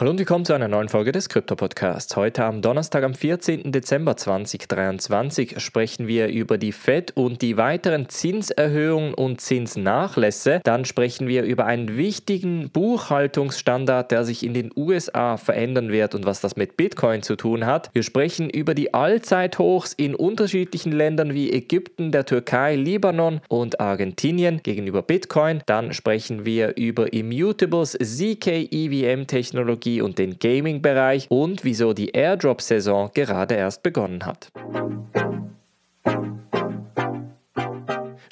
Hallo und willkommen zu einer neuen Folge des Krypto-Podcasts. Heute am Donnerstag, am 14. Dezember 2023, sprechen wir über die Fed und die weiteren Zinserhöhungen und Zinsnachlässe. Dann sprechen wir über einen wichtigen Buchhaltungsstandard, der sich in den USA verändern wird und was das mit Bitcoin zu tun hat. Wir sprechen über die Allzeithochs in unterschiedlichen Ländern wie Ägypten, der Türkei, Libanon und Argentinien gegenüber Bitcoin. Dann sprechen wir über Immutables, ZK-EVM-Technologie Technologie und den Gaming-Bereich und wieso die Airdrop-Saison gerade erst begonnen hat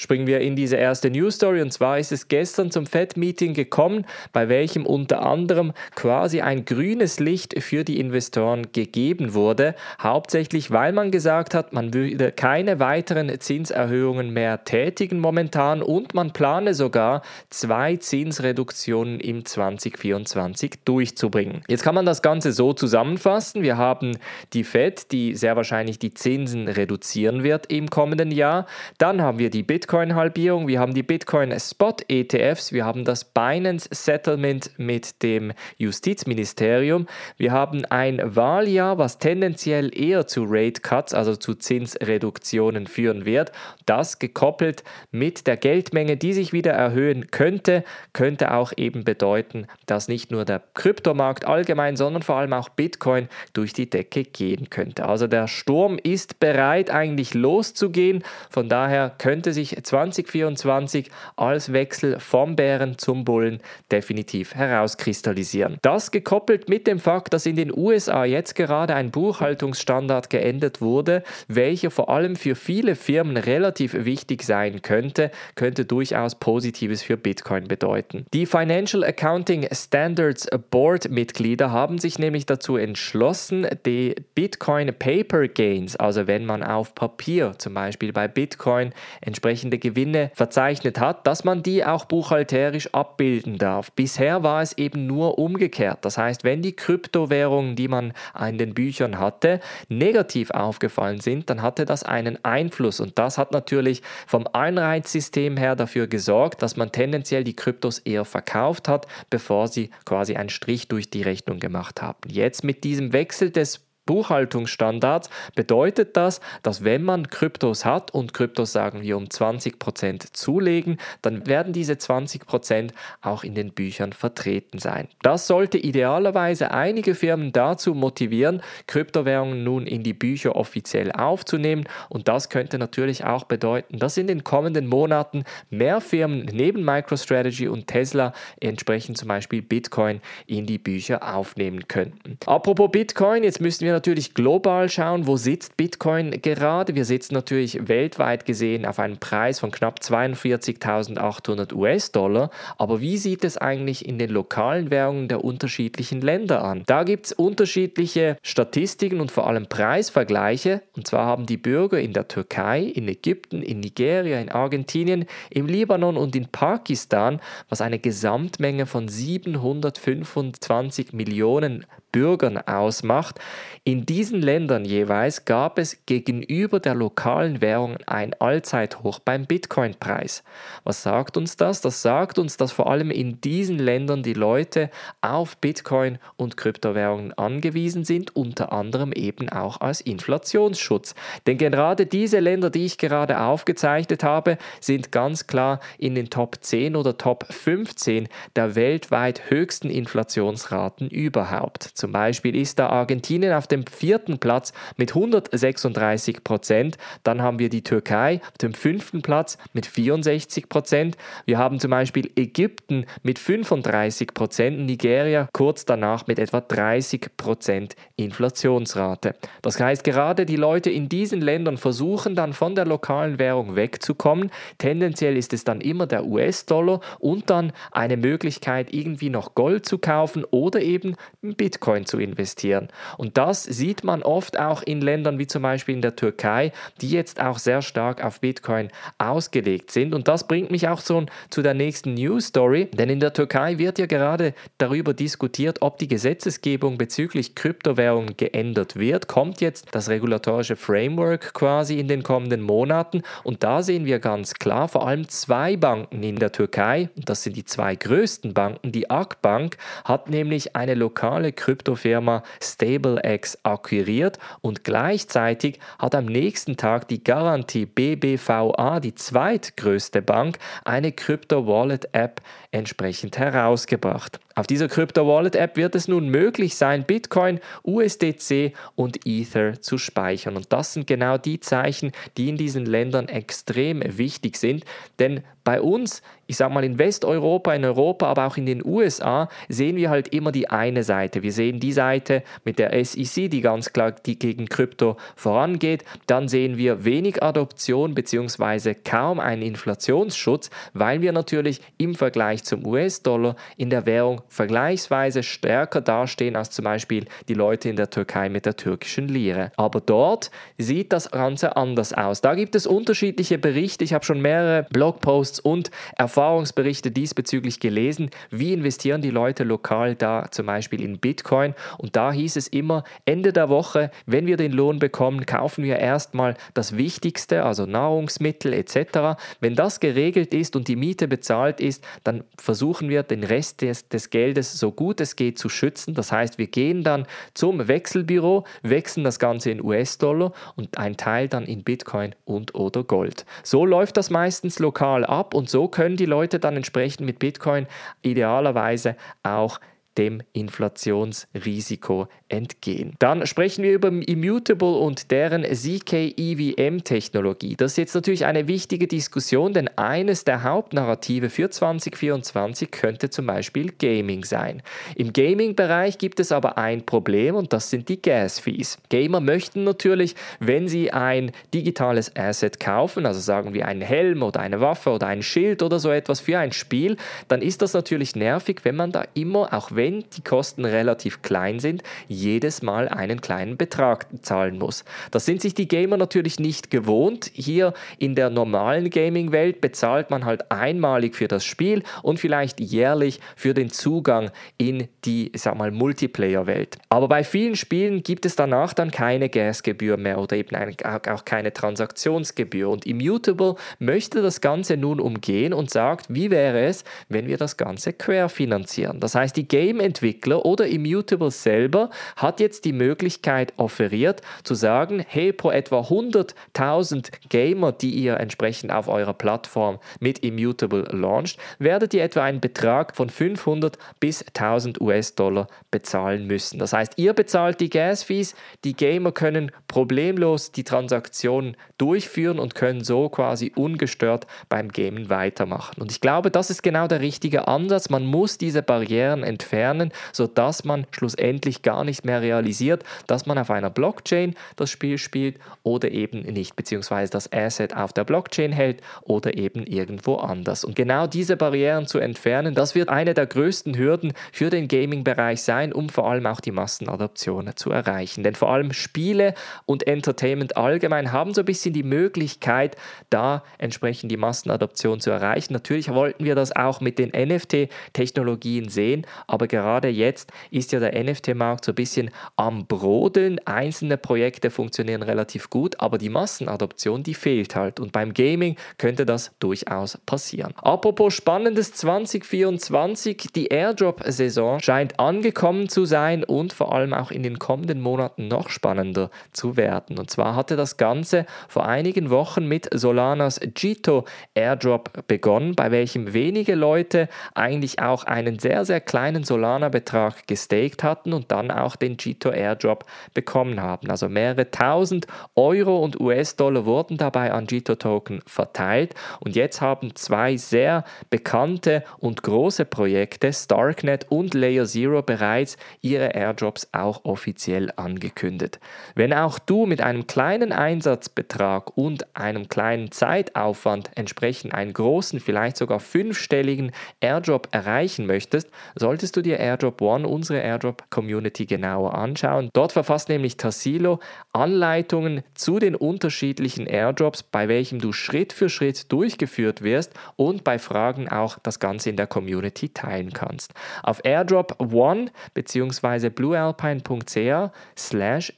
springen wir in diese erste News Story und zwar ist es gestern zum Fed-Meeting gekommen, bei welchem unter anderem quasi ein grünes Licht für die Investoren gegeben wurde, hauptsächlich weil man gesagt hat, man würde keine weiteren Zinserhöhungen mehr tätigen momentan und man plane sogar zwei Zinsreduktionen im 2024 durchzubringen. Jetzt kann man das Ganze so zusammenfassen. Wir haben die Fed, die sehr wahrscheinlich die Zinsen reduzieren wird im kommenden Jahr. Dann haben wir die Bitcoin Bitcoin-Halbierung, wir haben die Bitcoin-Spot-ETFs, wir haben das Binance-Settlement mit dem Justizministerium, wir haben ein Wahljahr, was tendenziell eher zu Rate-Cuts, also zu Zinsreduktionen führen wird. Das gekoppelt mit der Geldmenge, die sich wieder erhöhen könnte, könnte auch eben bedeuten, dass nicht nur der Kryptomarkt allgemein, sondern vor allem auch Bitcoin durch die Decke gehen könnte. Also der Sturm ist bereit eigentlich loszugehen, von daher könnte sich 2024 als Wechsel vom Bären zum Bullen definitiv herauskristallisieren. Das gekoppelt mit dem Fakt, dass in den USA jetzt gerade ein Buchhaltungsstandard geändert wurde, welcher vor allem für viele Firmen relativ wichtig sein könnte, könnte durchaus Positives für Bitcoin bedeuten. Die Financial Accounting Standards Board Mitglieder haben sich nämlich dazu entschlossen, die Bitcoin Paper Gains, also wenn man auf Papier zum Beispiel bei Bitcoin entsprechende Gewinne verzeichnet hat, dass man die auch buchhalterisch abbilden darf. Bisher war es eben nur umgekehrt. Das heißt, wenn die Kryptowährungen, die man in den Büchern hatte, negativ aufgefallen sind, dann hatte das einen Einfluss. Und das hat natürlich vom Einreizsystem her dafür gesorgt, dass man tendenziell die Kryptos eher verkauft hat, bevor sie quasi einen Strich durch die Rechnung gemacht haben. Jetzt mit diesem Wechsel des Buchhaltungsstandards bedeutet das, dass wenn man Kryptos hat und Kryptos sagen wir um 20% zulegen, dann werden diese 20% auch in den Büchern vertreten sein. Das sollte idealerweise einige Firmen dazu motivieren, Kryptowährungen nun in die Bücher offiziell aufzunehmen und das könnte natürlich auch bedeuten, dass in den kommenden Monaten mehr Firmen neben MicroStrategy und Tesla entsprechend zum Beispiel Bitcoin in die Bücher aufnehmen könnten. Apropos Bitcoin, jetzt müssen wir natürlich global schauen, wo sitzt Bitcoin gerade. Wir sitzen natürlich weltweit gesehen auf einem Preis von knapp 42.800 US-Dollar. Aber wie sieht es eigentlich in den lokalen Währungen der unterschiedlichen Länder an? Da gibt es unterschiedliche Statistiken und vor allem Preisvergleiche. Und zwar haben die Bürger in der Türkei, in Ägypten, in Nigeria, in Argentinien, im Libanon und in Pakistan, was eine Gesamtmenge von 725 Millionen Bürgern ausmacht. In diesen Ländern jeweils gab es gegenüber der lokalen Währung ein Allzeithoch beim Bitcoin-Preis. Was sagt uns das? Das sagt uns, dass vor allem in diesen Ländern die Leute auf Bitcoin und Kryptowährungen angewiesen sind, unter anderem eben auch als Inflationsschutz. Denn gerade diese Länder, die ich gerade aufgezeichnet habe, sind ganz klar in den Top 10 oder Top 15 der weltweit höchsten Inflationsraten überhaupt. Zum Beispiel ist da Argentinien auf dem vierten Platz mit 136 Prozent. Dann haben wir die Türkei auf dem fünften Platz mit 64 Prozent. Wir haben zum Beispiel Ägypten mit 35 Prozent, Nigeria kurz danach mit etwa 30 Prozent Inflationsrate. Das heißt, gerade die Leute in diesen Ländern versuchen dann von der lokalen Währung wegzukommen. Tendenziell ist es dann immer der US-Dollar und dann eine Möglichkeit, irgendwie noch Gold zu kaufen oder eben Bitcoin zu investieren. Und das das sieht man oft auch in Ländern wie zum Beispiel in der Türkei, die jetzt auch sehr stark auf Bitcoin ausgelegt sind. Und das bringt mich auch so zu der nächsten News Story, denn in der Türkei wird ja gerade darüber diskutiert, ob die Gesetzesgebung bezüglich Kryptowährungen geändert wird. Kommt jetzt das regulatorische Framework quasi in den kommenden Monaten und da sehen wir ganz klar vor allem zwei Banken in der Türkei, das sind die zwei größten Banken. Die Akbank hat nämlich eine lokale Kryptofirma StableX akquiriert und gleichzeitig hat am nächsten Tag die Garantie BBVA, die zweitgrößte Bank, eine Crypto-Wallet-App entsprechend herausgebracht. Auf dieser Crypto-Wallet-App wird es nun möglich sein, Bitcoin, USDC und Ether zu speichern. Und das sind genau die Zeichen, die in diesen Ländern extrem wichtig sind, denn bei uns, ich sage mal in Westeuropa, in Europa, aber auch in den USA, sehen wir halt immer die eine Seite. Wir sehen die Seite mit der SEC, die ganz klar die gegen Krypto vorangeht. Dann sehen wir wenig Adoption bzw. kaum einen Inflationsschutz, weil wir natürlich im Vergleich zum US-Dollar in der Währung vergleichsweise stärker dastehen als zum Beispiel die Leute in der Türkei mit der türkischen Lire. Aber dort sieht das Ganze anders aus. Da gibt es unterschiedliche Berichte. Ich habe schon mehrere Blogposts und Erfahrungsberichte diesbezüglich gelesen. Wie investieren die Leute lokal da zum Beispiel in Bitcoin? Und da hieß es immer, Ende der Woche, wenn wir den Lohn bekommen, kaufen wir erstmal das Wichtigste, also Nahrungsmittel etc. Wenn das geregelt ist und die Miete bezahlt ist, dann versuchen wir den Rest des, des Geldes so gut es geht zu schützen. Das heißt, wir gehen dann zum Wechselbüro, wechseln das Ganze in US-Dollar und ein Teil dann in Bitcoin und oder Gold. So läuft das meistens lokal ab und so können die Leute dann entsprechend mit Bitcoin idealerweise auch dem Inflationsrisiko entgehen. Dann sprechen wir über Immutable und deren ZK-EVM-Technologie. Das ist jetzt natürlich eine wichtige Diskussion, denn eines der Hauptnarrative für 2024 könnte zum Beispiel Gaming sein. Im Gaming-Bereich gibt es aber ein Problem und das sind die Gas-Fees. Gamer möchten natürlich, wenn sie ein digitales Asset kaufen, also sagen wir einen Helm oder eine Waffe oder ein Schild oder so etwas für ein Spiel, dann ist das natürlich nervig, wenn man da immer, auch wenn wenn die Kosten relativ klein sind, jedes Mal einen kleinen Betrag zahlen muss. Das sind sich die Gamer natürlich nicht gewohnt. Hier in der normalen Gaming-Welt bezahlt man halt einmalig für das Spiel und vielleicht jährlich für den Zugang in die, sag mal, Multiplayer-Welt. Aber bei vielen Spielen gibt es danach dann keine Gasgebühr mehr oder eben auch keine Transaktionsgebühr. Und Immutable möchte das Ganze nun umgehen und sagt, wie wäre es, wenn wir das Ganze querfinanzieren? Das heißt, die Game Game-Entwickler oder Immutable selber hat jetzt die Möglichkeit offeriert zu sagen, hey, pro etwa 100.000 Gamer, die ihr entsprechend auf eurer Plattform mit Immutable launcht, werdet ihr etwa einen Betrag von 500 bis 1000 US-Dollar bezahlen müssen. Das heißt, ihr bezahlt die Gas-Fees, die Gamer können problemlos die Transaktionen durchführen und können so quasi ungestört beim Gamen weitermachen. Und ich glaube, das ist genau der richtige Ansatz. Man muss diese Barrieren entfernen sodass man schlussendlich gar nicht mehr realisiert, dass man auf einer Blockchain das Spiel spielt oder eben nicht, beziehungsweise das Asset auf der Blockchain hält oder eben irgendwo anders. Und genau diese Barrieren zu entfernen, das wird eine der größten Hürden für den Gaming-Bereich sein, um vor allem auch die Massenadoption zu erreichen. Denn vor allem Spiele und Entertainment allgemein haben so ein bisschen die Möglichkeit, da entsprechend die Massenadoption zu erreichen. Natürlich wollten wir das auch mit den NFT-Technologien sehen, aber gerade jetzt ist ja der NFT-Markt so ein bisschen am Brodeln. Einzelne Projekte funktionieren relativ gut, aber die Massenadoption, die fehlt halt. Und beim Gaming könnte das durchaus passieren. Apropos spannendes 2024, die Airdrop-Saison scheint angekommen zu sein und vor allem auch in den kommenden Monaten noch spannender zu werden. Und zwar hatte das Ganze vor einigen Wochen mit Solanas Jito Airdrop begonnen, bei welchem wenige Leute eigentlich auch einen sehr, sehr kleinen Solana-Betrag gestaked hatten und dann auch den Jito Airdrop bekommen haben. Also mehrere tausend Euro und US-Dollar wurden dabei an Jito-Token verteilt und jetzt haben zwei sehr bekannte und große Projekte, Starknet und Layer Zero, bereits ihre Airdrops auch offiziell angekündigt. Wenn auch du mit einem kleinen Einsatzbetrag und einem kleinen Zeitaufwand entsprechend einen großen, vielleicht sogar fünfstelligen Airdrop erreichen möchtest, solltest du dir AirDrop One, unsere AirDrop Community, genauer anschauen. Dort verfasst nämlich Tassilo Anleitungen zu den unterschiedlichen AirDrops, bei welchem du Schritt für Schritt durchgeführt wirst und bei Fragen auch das Ganze in der Community teilen kannst. Auf AirDrop One bzw. bluealpine.ca slash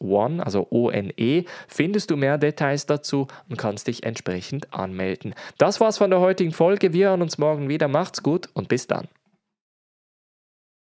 airdrop-one, also O-N-E, findest du mehr Details dazu und kannst dich entsprechend anmelden. Das war's von der heutigen Folge. Wir hören uns morgen wieder. Macht's gut und bis dann.